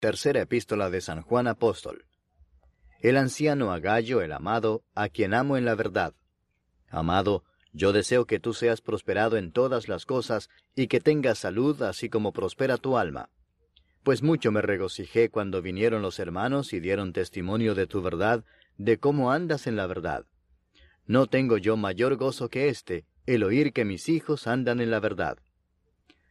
Tercera epístola de San Juan Apóstol. El anciano Agallo, el amado, a quien amo en la verdad. Amado, yo deseo que tú seas prosperado en todas las cosas y que tengas salud así como prospera tu alma. Pues mucho me regocijé cuando vinieron los hermanos y dieron testimonio de tu verdad, de cómo andas en la verdad. No tengo yo mayor gozo que este, el oír que mis hijos andan en la verdad.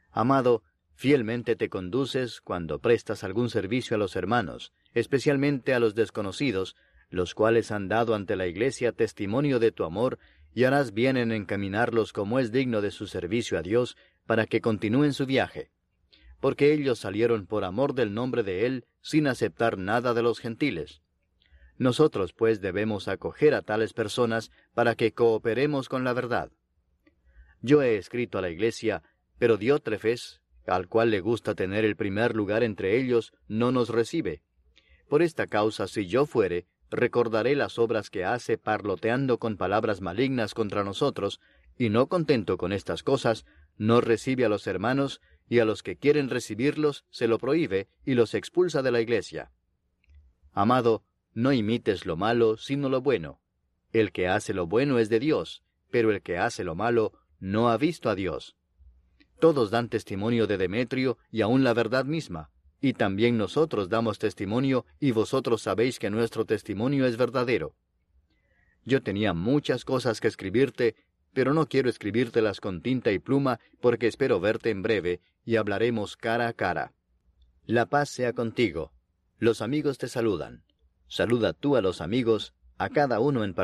Amado, Fielmente te conduces cuando prestas algún servicio a los hermanos, especialmente a los desconocidos, los cuales han dado ante la Iglesia testimonio de tu amor, y harás bien en encaminarlos como es digno de su servicio a Dios, para que continúen su viaje. Porque ellos salieron por amor del nombre de Él, sin aceptar nada de los gentiles. Nosotros, pues, debemos acoger a tales personas para que cooperemos con la verdad. Yo he escrito a la Iglesia, pero Diótrefes, al cual le gusta tener el primer lugar entre ellos, no nos recibe. Por esta causa, si yo fuere, recordaré las obras que hace parloteando con palabras malignas contra nosotros, y no contento con estas cosas, no recibe a los hermanos, y a los que quieren recibirlos se lo prohíbe y los expulsa de la iglesia. Amado, no imites lo malo, sino lo bueno. El que hace lo bueno es de Dios, pero el que hace lo malo no ha visto a Dios. Todos dan testimonio de Demetrio y aun la verdad misma, y también nosotros damos testimonio y vosotros sabéis que nuestro testimonio es verdadero. Yo tenía muchas cosas que escribirte, pero no quiero escribírtelas con tinta y pluma porque espero verte en breve y hablaremos cara a cara. La paz sea contigo. Los amigos te saludan. Saluda tú a los amigos, a cada uno en particular.